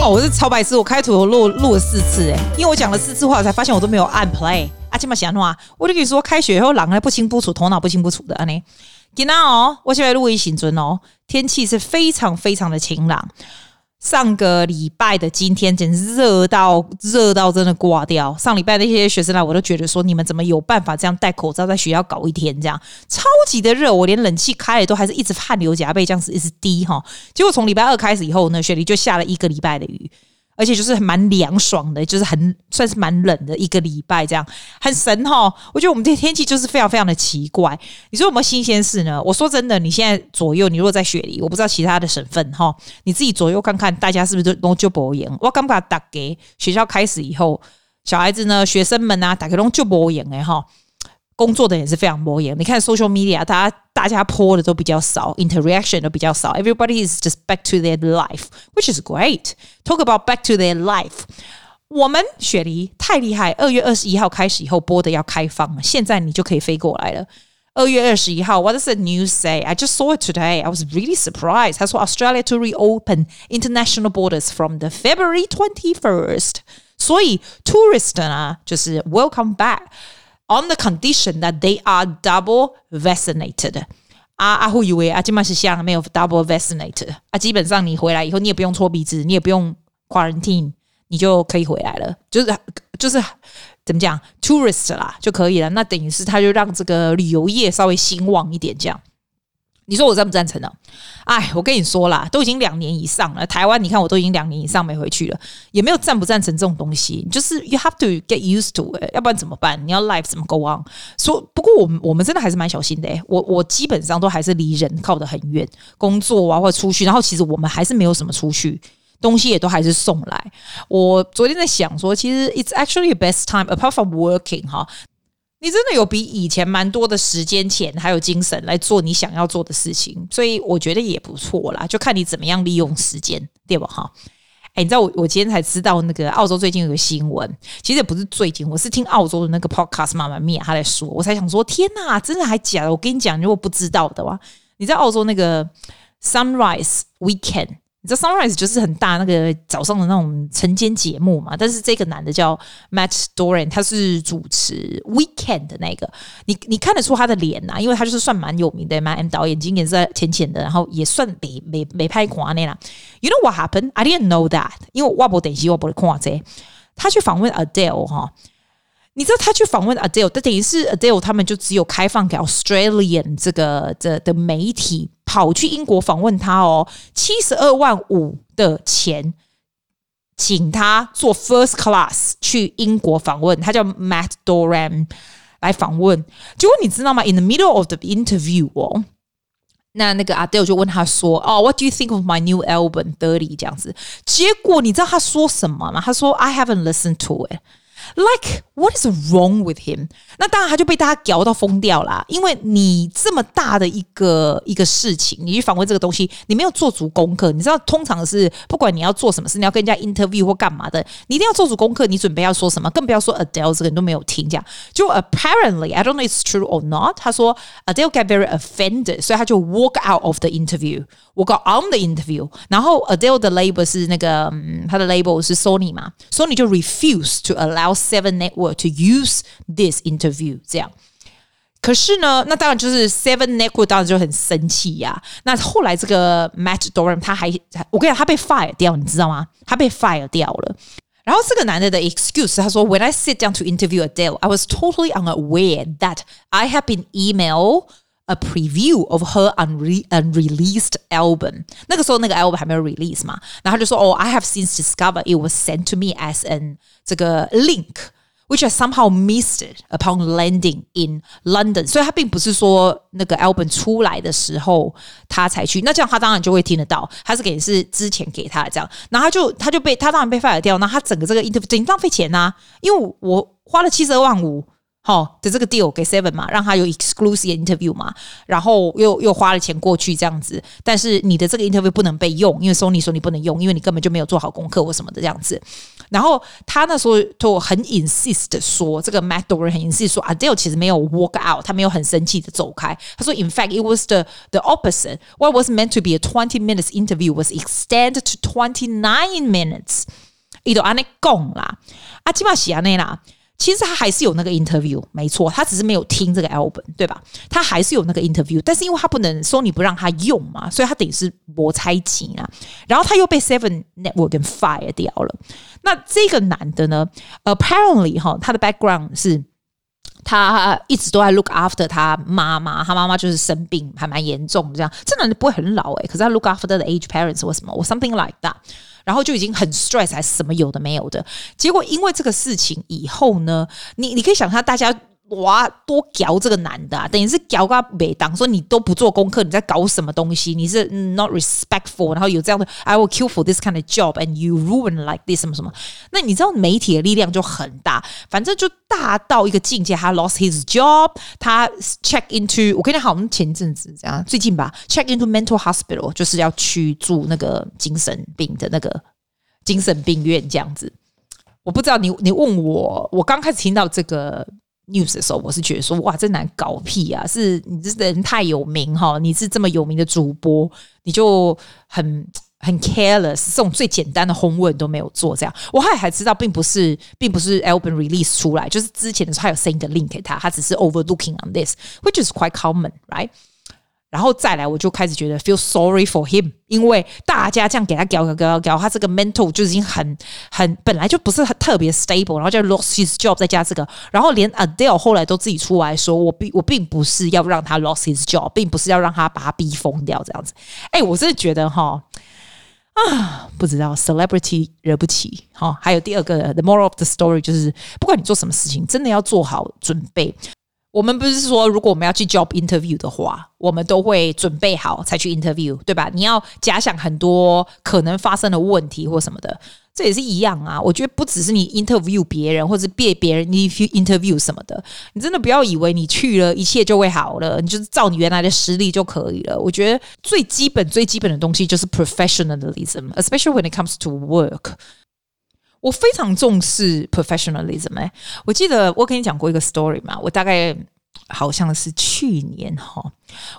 哦，我是超白痴，我开头录录了四次哎，因为我讲了四次话，我才发现我都没有按 play。啊，这么闲话，我就跟你说，开学以后人还不清不楚，头脑不清不楚的啊你。今天哦，我现在录音新尊哦，天气是非常非常的晴朗。上个礼拜的今天，简直热到热到真的挂掉。上礼拜那些学生来，我都觉得说，你们怎么有办法这样戴口罩在学校搞一天这样？超级的热，我连冷气开了都还是一直汗流浃背，这样子一直滴哈。结果从礼拜二开始以后呢，雪梨就下了一个礼拜的雨。而且就是蛮凉爽的，就是很算是蛮冷的一个礼拜，这样很神哈。我觉得我们这天气就是非常非常的奇怪。你说有没有新鲜事呢？我说真的，你现在左右，你如果在雪梨，我不知道其他的省份哈，你自己左右看看，大家是不是都就不严？我刚把打给学校开始以后，小孩子呢，学生们啊，打开都就不严哎哈。工作的也是非常磨眼。你看 social media，大家大家 po 的都比较少，interaction 都比较少。Everybody is just back to their life，which is great. Talk about back to their life。我们雪梨太厉害，二月二十一号开始以后播的要开放了，现在你就可以飞过来了。二月二十一号，What does the news say? I just saw it today. I was really surprised. 他说 Australia to reopen international borders from the February twenty first。所以 tourist 呢，就是 welcome back。 On the condition that they are double vaccinated，啊啊，会以为啊，今麦是像没有 double vaccinated 啊，基本上你回来以后，你也不用搓鼻子，你也不用 quarantine，你就可以回来了，就是就是怎么讲，tourist 啦就可以了。那等于是他就让这个旅游业稍微兴旺一点，这样。你说我赞不赞成呢？哎，我跟你说啦，都已经两年以上了。台湾，你看我都已经两年以上没回去了，也没有赞不赞成这种东西。就是 you have to get used to it，要不然怎么办？你要 life 怎么 go on？说不过我们我们真的还是蛮小心的诶。我我基本上都还是离人靠得很远，工作啊或者出去，然后其实我们还是没有什么出去，东西也都还是送来。我昨天在想说，其实 it's actually a best time apart from working 哈。你真的有比以前蛮多的时间、钱还有精神来做你想要做的事情，所以我觉得也不错啦。就看你怎么样利用时间，对吧？哈，哎，你知道我我今天才知道那个澳洲最近有个新闻，其实也不是最近，我是听澳洲的那个 podcast 妈妈咪她在说，我才想说，天哪，真的还假的？我跟你讲，如果不知道的话，你在澳洲那个 Sunrise Weekend。你知道 Sunrise 就是很大那个早上的那种晨间节目嘛？但是这个男的叫 Matt Doran，他是主持 Weekend 的那个。你你看得出他的脸呐、啊，因为他就是算蛮有名的嘛，M 导演，眼睛也是浅浅的，然后也算没没没拍过那啦。You know what happened? I didn't know that，因为我不等西，我不会看这。他去访问 Adele 哈。你知道他去访问 Adele，但等于是 Adele 他们就只有开放给 Australian 这个的的媒体跑去英国访问他哦，七十二万五的钱，请他坐 First Class 去英国访问，他叫 Matt Doran 来访问。结果你知道吗？In the middle of the interview 哦，那那个 Adele 就问他说：“哦，What do you think of my new album Dirty？” 这样子。结果你知道他说什么吗？他说：“I haven't listened to it。” Like what is wrong with him？那当然他就被大家搞到疯掉啦。因为你这么大的一个一个事情，你去访问这个东西，你没有做足功课。你知道，通常是不管你要做什么事，你要跟人家 interview 或干嘛的，你一定要做足功课。你准备要说什么，更不要说 Adele 这个你都没有听。这样就 apparently I don't know it's true or not。他说 Adele get very offended，所以他就 walk out of the interview，walk out on the interview。然后 Adele 的 label 是那个，嗯，他的 label 是 Sony 嘛，Sony 就 refuse to allow。Seven Network to use this interview，这样，可是呢，那当然就是 Seven Network 当然就很生气呀、啊。那后来这个 Matt Doran 他还，我跟你讲，他被 fire 掉，你知道吗？他被 fire 掉了。然后这个男的的 excuse，他说：“When I sit down to interview Adele, I was totally unaware that I have been email a preview of her unre unreleased album。那个时候那个 album 还没有 release 嘛，然后他就说：‘哦、oh,，I have since discovered it was sent to me as an’。”这个 Which I somehow missed upon landing in London，所以他并不是说那个 album 出来的时候他才去，那这样他当然就会听得到，他是给是之前给他的这样，然后他就他就被他当然被 fire 掉，那他整个这个 interview 等浪费钱呐、啊，因为我花了七十二万五好的这个 deal 给 Seven 嘛，让他有 exclusive interview 嘛，然后又又花了钱过去这样子，但是你的这个 interview 不能被用，因为 Sony 说你不能用，因为你根本就没有做好功课或什么的这样子。然后他那时候就很 insist 说，这个 Matt Doran 很 insist 说 Adele 其实没有 walk out，他没有很生气的走开。他说 In fact it was the the opposite. What was meant to be a twenty minutes interview was extended to twenty nine minutes。伊都安尼讲啦，啊，起码是安尼啦。其实他还是有那个 interview，没错，他只是没有听这个 album，对吧？他还是有那个 interview，但是因为他不能说你不让他用嘛，所以他等于是没差钱啊。然后他又被 Seven Network 给 fire 掉了。那这个男的呢，apparently 哈，他的 background 是他一直都在 look after 他妈妈，他妈妈就是生病还蛮严重这样。这男的不会很老诶，可是他 look after the age parents 或什么，或 something like that。然后就已经很 stress，还是什么有的没有的。结果因为这个事情以后呢，你你可以想象大家。哇，多屌这个男的啊，等于是屌个北当，说你都不做功课，你在搞什么东西？你是 not respectful，然后有这样的 I will kill for this kind of job and you ruin like this 什么什么？那你知道媒体的力量就很大，反正就大到一个境界。他 lost his job，他 check into 我跟你讲，好像前阵子这样，最近吧，check into mental hospital 就是要去住那个精神病的那个精神病院这样子。我不知道你你问我，我刚开始听到这个。News 的时候，我是觉得说，哇，这男搞屁啊！是你这人太有名哈，你是这么有名的主播，你就很很 careless，这种最简单的轰问都没有做，这样。我后来还知道，并不是，并不是 album release 出来，就是之前的时候还有 send 的 link 给他，他只是 overlooking on this，which is quite common，right？然后再来，我就开始觉得 feel sorry for him，因为大家这样给他搞搞搞搞，他这个 mental 就已经很很本来就不是很特别 stable，然后就 lost his job，再加这个，然后连 Adele 后来都自己出来说，我并我并不是要让他 lost his job，并不是要让他把他逼疯掉这样子。哎，我真的觉得哈啊，不知道 celebrity 惹不起哈。还有第二个 the moral of the story 就是，不管你做什么事情，真的要做好准备。我们不是说，如果我们要去 job interview 的话，我们都会准备好才去 interview，对吧？你要假想很多可能发生的问题或什么的，这也是一样啊。我觉得不只是你 interview 别人，或者别别人你 interview 什么的，你真的不要以为你去了一切就会好了，你就是照你原来的实力就可以了。我觉得最基本最基本的东西就是 professionalism，especially when it comes to work。我非常重视 professionalism 哎，我记得我跟你讲过一个 story 嘛，我大概好像是去年哈，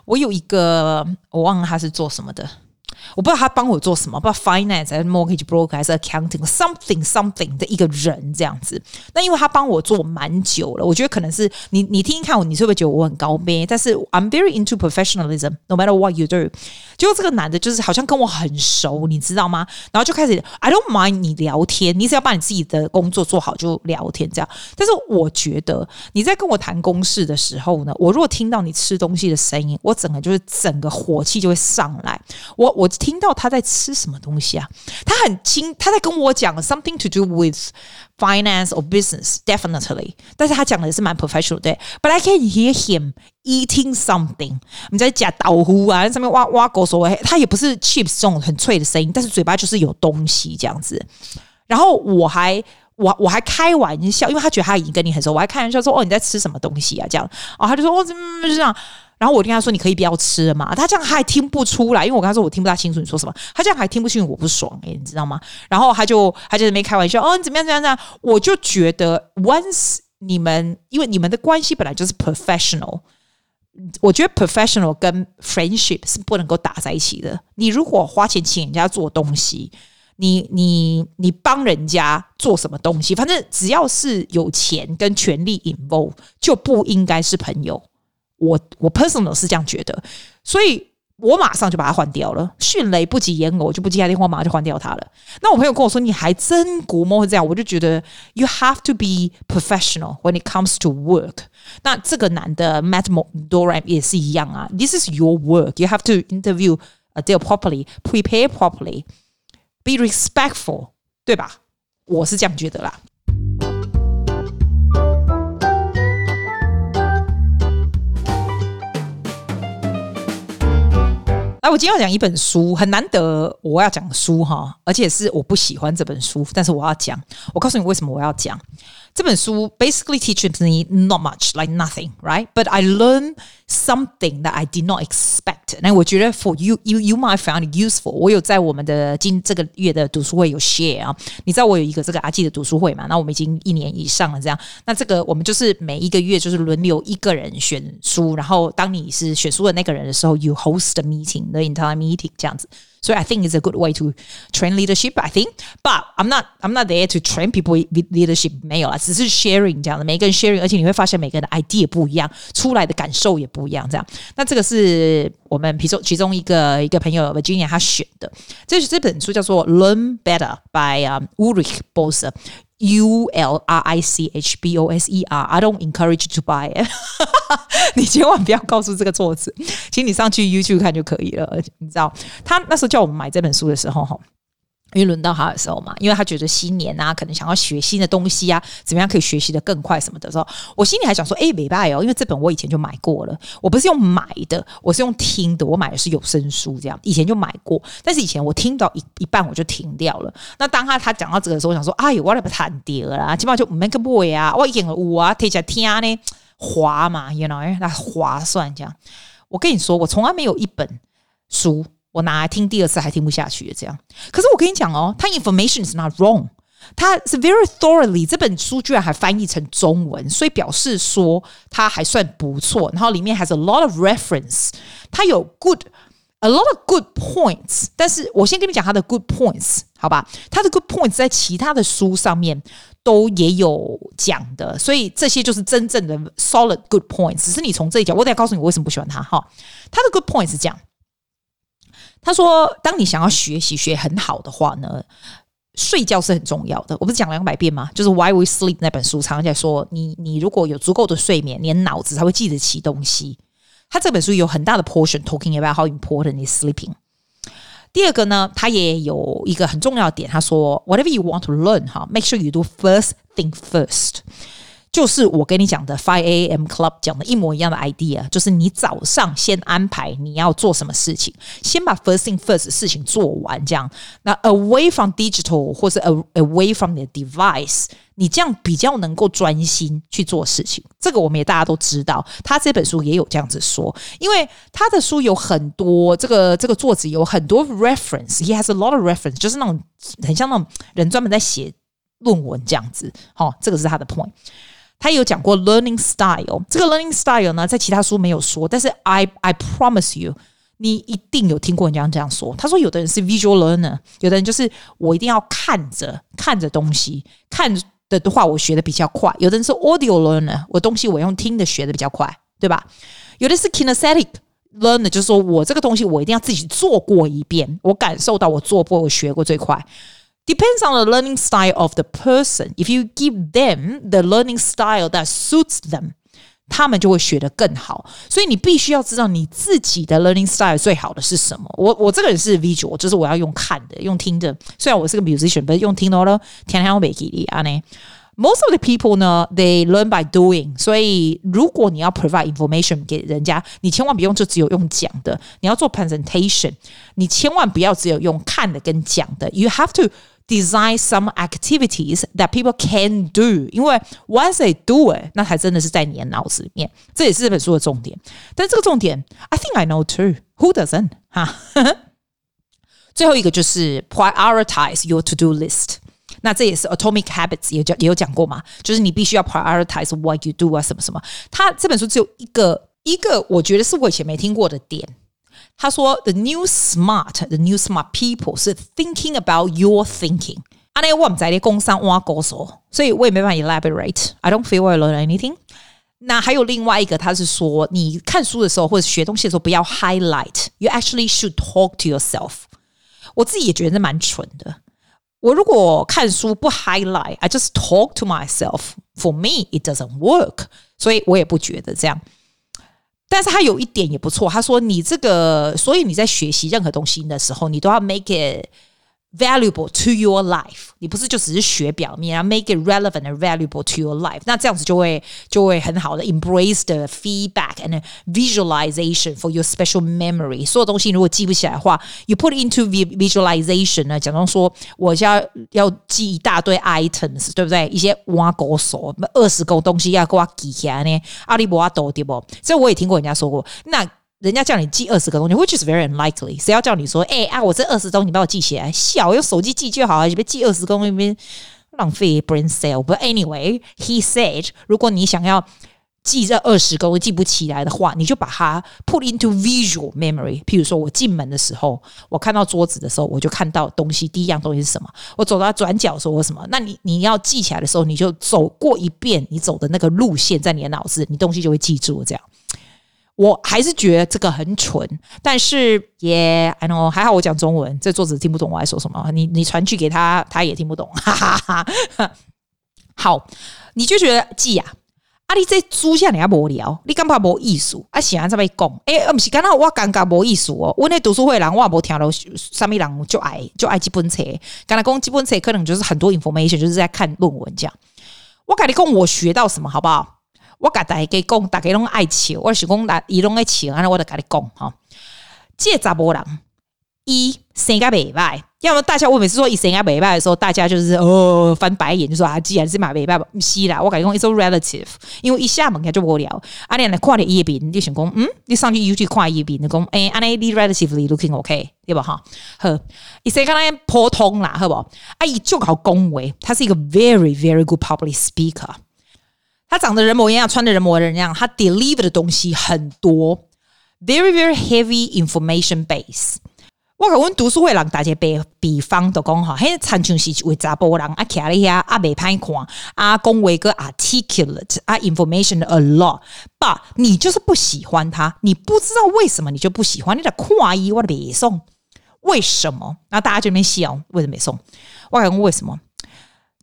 我有一个我忘了他是做什么的。我不知道他帮我做什么，不知道 finance 还是 mortgage broker 还是 accounting something something 的一个人这样子。那因为他帮我做蛮久了，我觉得可能是你你听听看我，你是不是觉得我很高卑？但是 I'm very into professionalism，no matter what you do。结果这个男的就是好像跟我很熟，你知道吗？然后就开始 I don't mind 你聊天，你只要把你自己的工作做好就聊天这样。但是我觉得你在跟我谈公事的时候呢，我如果听到你吃东西的声音，我整个就是整个火气就会上来。我我。听到他在吃什么东西啊？他很轻，他在跟我讲 something to do with finance or business, definitely。但是他讲的是蛮 professional 对。But I can hear him eating something。你在夹豆腐啊，在上面挖挖狗所谓，他也不是 chips 这种很脆的声音，但是嘴巴就是有东西这样子。然后我还我我还开玩笑，因为他觉得他已经跟你很熟，我还开玩笑说哦，你在吃什么东西啊？这样哦，他就说哦，怎么这样？然后我跟他说：“你可以不要吃了嘛。”他这样他还听不出来，因为我跟他说我听不大清楚你说什么。他这样还听不清楚，我不爽诶、你知道吗？然后他就他就没开玩笑哦，你怎么样怎么样怎么样？我就觉得，once 你们因为你们的关系本来就是 professional，我觉得 professional 跟 friendship 是不能够打在一起的。你如果花钱请人家做东西，你你你帮人家做什么东西，反正只要是有钱跟权力 involve，就不应该是朋友。我我 personal 是这样觉得，所以我马上就把它换掉了。迅雷不及掩耳，我就不接他电话，马上就换掉他了。那我朋友跟我说，你还真估摸会这样，我就觉得 you have to be professional when it comes to work。那这个男的 Matt Doran 也是一样啊，this is your work. You have to interview a deal properly, prepare properly, be respectful，对吧？我是这样觉得啦。我今天要讲一本书，很难得我要讲书哈，而且是我不喜欢这本书，但是我要讲。我告诉你为什么我要讲。这本书 basically teaches me not much, like nothing, right? But I learn something that I did not expect. 那我觉得 for you, you, you might find it useful. 我有在我们的今这个月的读书会有 share 啊。你知道我有一个这个阿季的读书会嘛？那我们已经一年以上了，这样。那这个我们就是每一个月就是轮流一个人选书，然后当你是选书的那个人的时候，you host a meeting, the entire meeting 这样子。 所以 I think it's a good way to train leadership. I think, but I'm not I'm not there to train people with leadership. 没有啊，只是 sharing 这样的，每个人 sharing，而且你会发现每个人的 idea 不一样，出来的感受也不一样。这样，那这个是我们其中其中一个一个朋友 Virginia 他选的，这是这本书叫做 Learn Better by、um, Ulrich Boser。 U L R I C H B O S E R. I don't encourage to buy it. 你千万不要告诉这个作者，请你上去 YouTube 看就可以了。你知道，他那时候叫我们买这本书的时候，哈。因为轮到他的时候嘛，因为他觉得新年啊，可能想要学新的东西啊，怎么样可以学习得更快什么的时候，我心里还想说，哎，没办哦，因为这本我以前就买过了，我不是用买的，我是用听的，我买的是有声书，这样以前就买过，但是以前我听到一一半我就停掉了。那当他他讲到这个时候，我想说，哎呦，我来不谈掉了，基本上就 make boy 啊，我以前我啊，听起来听呢划嘛，you know，那划算这样。我跟你说，我从来没有一本书。我拿来听第二次还听不下去这样，可是我跟你讲哦，它 information is not wrong，它是 very thoroughly，这本书居然还翻译成中文，所以表示说它还算不错。然后里面 has a lot of reference，它有 good a lot of good points。但是我先跟你讲它的 good points，好吧？它的 good points 在其他的书上面都也有讲的，所以这些就是真正的 solid good points。只是你从这一讲，我得告诉你我为什么不喜欢它哈。它的 good points 是这样。他说：“当你想要学习学很好的话呢，睡觉是很重要的。我不是讲两百遍吗？就是 Why We Sleep 那本书常常在说，你你如果有足够的睡眠，你的脑子才会记得起东西。他这本书有很大的 portion talking about how important is sleeping。第二个呢，他也有一个很重要的点，他说：Whatever you want to learn，哈，make sure you do first thing first。”就是我跟你讲的 Five A.M. Club 讲的一模一样的 idea，就是你早上先安排你要做什么事情，先把 first thing first 事情做完，这样。那 away from digital 或是 away from the device，你这样比较能够专心去做事情。这个我们也大家都知道，他这本书也有这样子说，因为他的书有很多，这个这个作者有很多 reference，he has a lot of reference，就是那种很像那种人专门在写论文这样子。好，这个是他的 point。他有讲过 learning style，这个 learning style 呢，在其他书没有说，但是 I I promise you，你一定有听过人家这样说。他说，有的人是 visual learner，有的人就是我一定要看着看着东西，看的的话我学的比较快。有的人是 audio learner，我东西我用听的学的比较快，对吧？有的是 kinesthetic learner，就是说我这个东西我一定要自己做过一遍，我感受到我做过我学过最快。Depends on the learning style of the person. If you give them the learning style that suits them，他们就会学得更好。所以你必须要知道你自己的 learning style 最好的是什么。我我这个人是 visual，就是我要用看的，用听的。虽然我是个 musician，不是用听的咯。天天要背记的啊呢。Most of the people 呢，they learn by doing。所以如果你要 provide information 给人家，你千万不用就只有用讲的。你要做 presentation，你千万不要只有用看的跟讲的。You have to Design some activities that people can do，因为 once they do it，那才真的是在你的脑子里面。这也是这本书的重点。但这个重点，I think I know too. Who doesn't？哈，最后一个就是 prioritize your to-do list。那这也是 Atomic Habits 也讲也有讲过嘛，就是你必须要 prioritize what you do 啊，什么什么。他这本书只有一个一个，我觉得是我以前没听过的点。 他说：“The new smart, the new smart people 是 thinking about your thinking。啊，那我们在的工商挖高手，所以我也没办法 elaborate。I don't feel I learn anything。那还有另外一个，他是说，你看书的时候或者学东西的时候，不要 highlight。You actually should talk to yourself。我自己也觉得蛮蠢的。我如果看书不 highlight，I just talk to myself。For me, it doesn't work。所以我也不觉得这样。” 但是他有一点也不错，他说你这个，所以你在学习任何东西的时候，你都要 make it valuable to your life，你不是就只是学表面，然后 make it relevant and valuable to your life，那这样子就会就会很好的 embrace the feedback and visualization for your special memory。所有东西如果记不起来的话，you put into visualization 呢，假装说我要要记一大堆 items，对不对？一些挖狗手二十个东西要给我记起来呢，阿里伯阿斗对不？这我也听过人家说过，那。 人家叫你记二十个东西，which is very unlikely。谁要叫你说，哎、欸、啊，我这二十东西你帮我记起来，小用手机记就好啊，你别记二十个东西，别浪费 brain cell。But anyway, he said，如果你想要记这二十个，我记不起来的话，你就把它 put into visual memory。譬如说我进门的时候，我看到桌子的时候，我就看到东西，第一样东西是什么？我走到转角的时候，我什么？那你你要记起来的时候，你就走过一遍你走的那个路线，在你的脑子，你东西就会记住这样。我还是觉得这个很蠢，但是也、yeah，I know 还好我讲中文，这作者听不懂我在说什么。你你传去给他，他也听不懂。哈 哈哈。好，你就觉得记啊，啊你这书下你还无聊，你干嘛无意思？啊喜欢这么讲，诶，不是刚刚我感觉无意思哦。我那读书会人我也无听到什么人就爱就爱这本册。刚才讲这本册可能就是很多 information，就是在看论文这样。我跟你讲，我学到什么，好不好？我甲大家讲，大家拢爱笑，我是讲大伊拢爱笑，安尼我就甲你讲哈。这查某人，伊生甲袂歹，要么大家我每次说伊生甲袂歹的时候，大家就是哦翻白眼，就说啊，既然是嘛袂歹，不是啦。我甲你讲，it's a relative，因为一下门开就无聊。啊，你来看你叶斌，你就想讲，嗯，你上去 YouTube 看叶斌，你讲，诶，安尼你 relatively looking OK，对吧？哈，好，伊生甲咱普通啦，好不？啊，伊就好恭维，他是一个 very very good public speaker。他长得人模人样，穿的人模人样，他 deliver 的东西很多，very very heavy information base。我跟阮读书会人大家比比方都讲哈，嘿，参像是一位查甫人啊，徛咧遐啊，未歹看啊，讲话个 articulate 啊，information a lot，but 你就是不喜欢他，你不知道为什么你就不喜欢，你在看伊我的背诵，为什么？那大家就没笑，为什么没送？我讲为什么？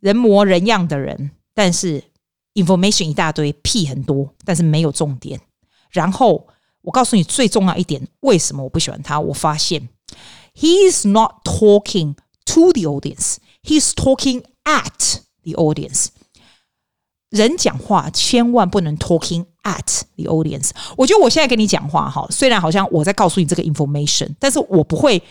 人模人样的人，但是。Information 一大堆，屁很多，但是没有重点。然后我告诉你最重要一点，为什么我不喜欢他？我发现 he is not talking to the audience, he is talking at the audience。人讲话千万不能 talking at the audience。我觉得我现在跟你讲话哈，虽然好像我在告诉你这个 information，但是我不会。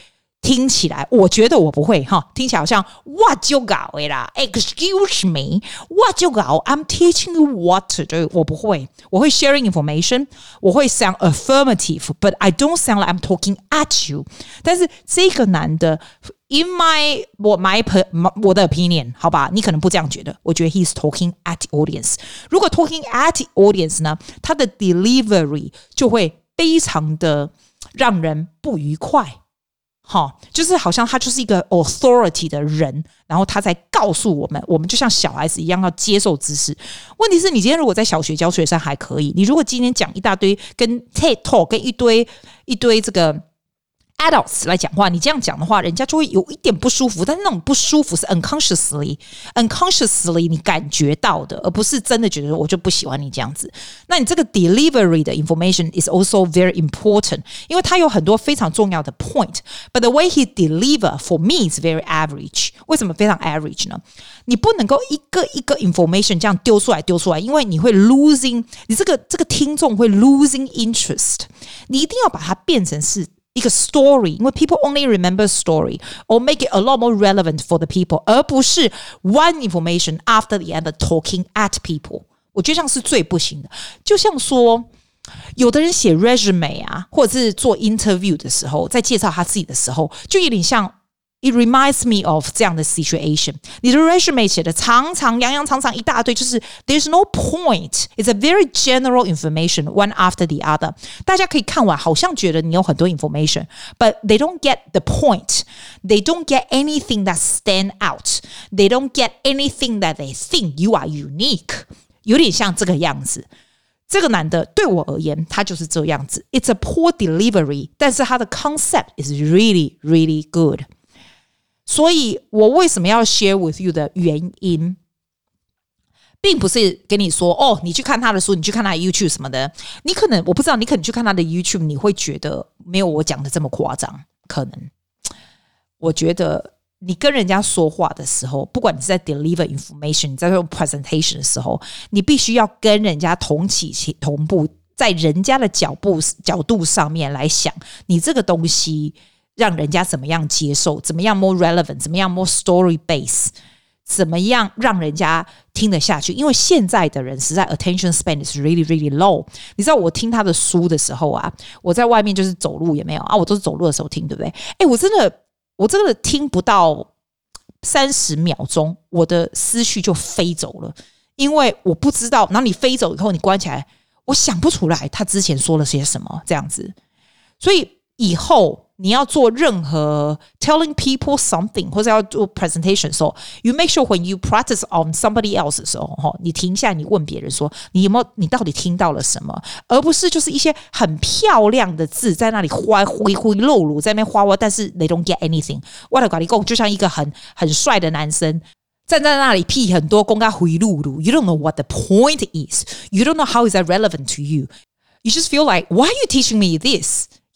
听起来，我觉得我不会哈。听起来好像我就搞的啦，Excuse me，我就搞，I'm teaching you what to do。我不会，我会 sharing information，我会 sound affirmative，but I don't sound like I'm talking at you。但是这个男的，in my 我 my per 我的 opinion，好吧，你可能不这样觉得。我觉得 he's talking at the audience。如果 talking at the audience 呢，他的 delivery 就会非常的让人不愉快。 哦，就是好像他就是一个 authority 的人，然后他在告诉我们，我们就像小孩子一样要接受知识。问题是你今天如果在小学教学生还可以，你如果今天讲一大堆跟 TED Talk 跟一堆一堆这个。Adults 来讲话，你这样讲的话，人家就会有一点不舒服。但是那种不舒服是 unconsciously、unconsciously 你感觉到的，而不是真的觉得我就不喜欢你这样子。那你这个 delivery 的 information is also very important，因为它有很多非常重要的 point。But the way he deliver for me is very average。为什么非常 average 呢？你不能够一个一个 information 这样丢出来丢出来，因为你会 losing，你这个这个听众会 losing interest。你一定要把它变成是。一个 story，因为 people only remember story or make it a lot more relevant for the people，而不是 one information after the other talking at people。我觉得这样是最不行的。就像说，有的人写 resume 啊，或者是做 interview 的时候，在介绍他自己的时候，就有点像。 It reminds me of 这样的 situation。你的 resume 写的长长、洋洋、长长一大堆，就是 there's no point。It's a very general information, one after the other。大家可以看完，好像觉得你有很多 information，but they don't get the point。They don't get anything that stand out。They don't get anything that they think you are unique。有点像这个样子。这个男的对我而言，他就是这样子。It's a poor delivery，但是他的 concept is really, really good。 所以我为什么要 share with you 的原因，并不是跟你说哦，你去看他的书，你去看他的 YouTube 什么的。你可能我不知道，你可能去看他的 YouTube，你会觉得没有我讲的这么夸张。可能我觉得你跟人家说话的时候，不管你是在 deliver information，你在做 presentation 的时候，你必须要跟人家同起同步，在人家的脚步角度上面来想，你这个东西让人家怎么样接受，怎么样 more relevant，怎么样 more story base，怎么样让人家听得下去？因为现在的人实在 attention span is really really low。你知道我听他的书的时候啊，我在外面就是走路也没有啊，我都是走路的时候听，对不对？诶，我真的。我真的听不到三十秒钟，我的思绪就飞走了，因为我不知道。然后你飞走以后，你关起来，我想不出来他之前说了些什么，这样子。所以以后。你要做任何 telling people something 或者要做 presentation 的时候，you make sure when you practice on somebody else 的时候，哈，你停下，你问别人说，你有没有，你到底听到了什么？而不是就是一些很漂亮的字在那里花灰灰露露在那边花花，但是 they don't get anything。我的你讲，就像一个很很帅的男生站在那里屁很多，公开灰露露，you don't know what the point is，you don't know how is that relevant to you，you just feel like why are you teaching me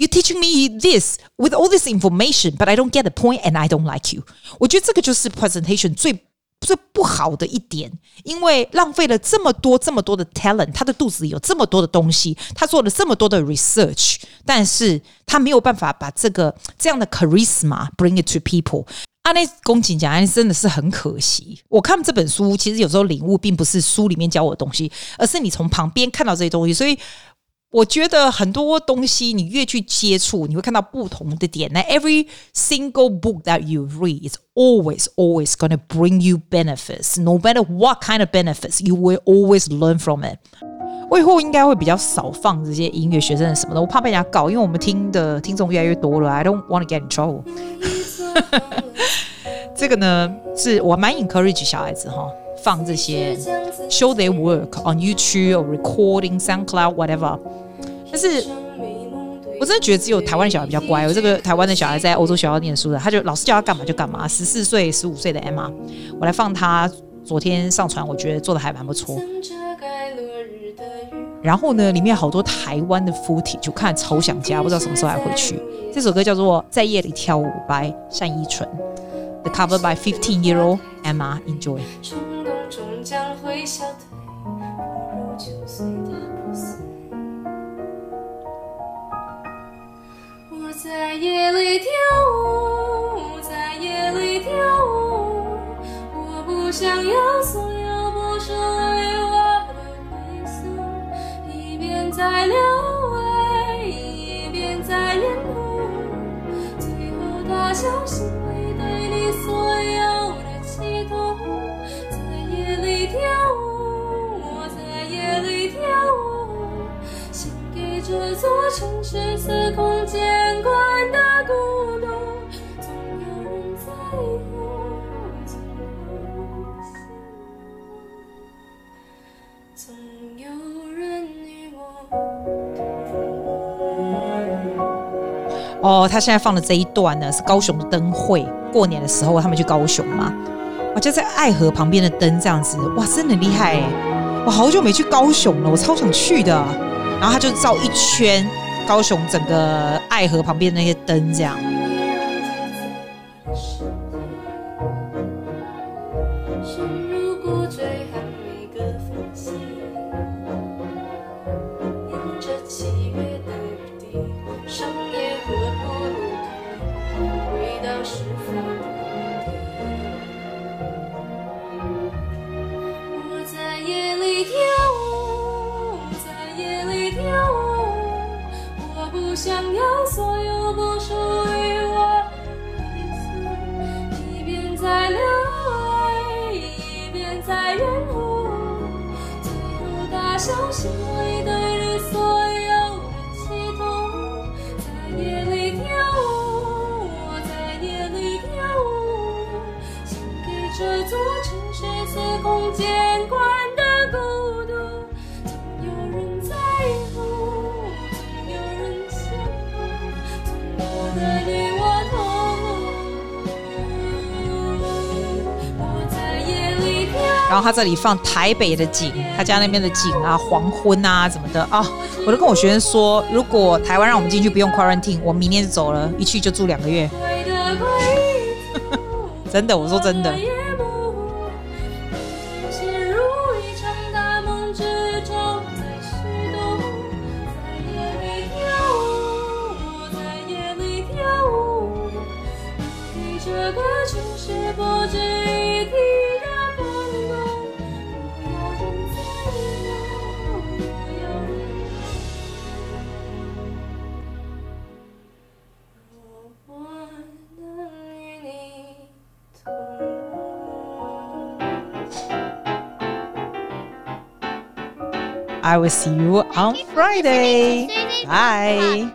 You teaching me this with all this information, but I don't get the point, and I don't like you. 我觉得这个就是 presentation 最最不好的一点，因为浪费了这么多这么多的 talent，他的肚子里有这么多的东西，他做了这么多的 research，但是他没有办法把这个这样的 charisma bring it to people。啊，那恭敬讲，真的是很可惜。我看这本书，其实有时候领悟并不是书里面教我的东西，而是你从旁边看到这些东西，所以。我觉得很多东西你越去接触，你会看到不同的点。那 every single book that you read is always, always going to bring you benefits. No matter what kind of benefits, you will always learn from it. 我以后应该会比较少放这些音乐学生什么的，我怕被人家告，因为我们听的听众越来越多了。I don't want to get in trouble. 这个呢，是我蛮 encourage 小孩子哈，放这些 show their work on YouTube or recording, SoundCloud, whatever. 但是，我真的觉得只有台湾的小孩比较乖。我这个台湾的小孩在欧洲学校念书的，他就老师叫他干嘛就干嘛。十四岁、十五岁的 Emma，我来放他昨天上传，我觉得做的还蛮不错。然后呢，里面好多台湾的 food，就看超想家，不知道什么时候还回去。这首歌叫做《在夜里跳舞》by 单依纯，The cover by fifteen year old Emma Enjoy。终将会消退不如就随它破碎城市此空间。哦，他现在放的这一段呢，是高雄的灯会。过年的时候，他们去高雄嘛，我就在爱河旁边的灯这样子，哇，真的很厉害！我好久没去高雄了，我超想去的。然后他就照一圈高雄整个爱河旁边那些灯这样。他这里放台北的景，他家那边的景啊，黄昏啊，什么的啊？我都跟我学生说，如果台湾让我们进去不用 quarantine，我明天就走了，一去就住两个月。真的，我说真的。I will see you on Friday. Bye.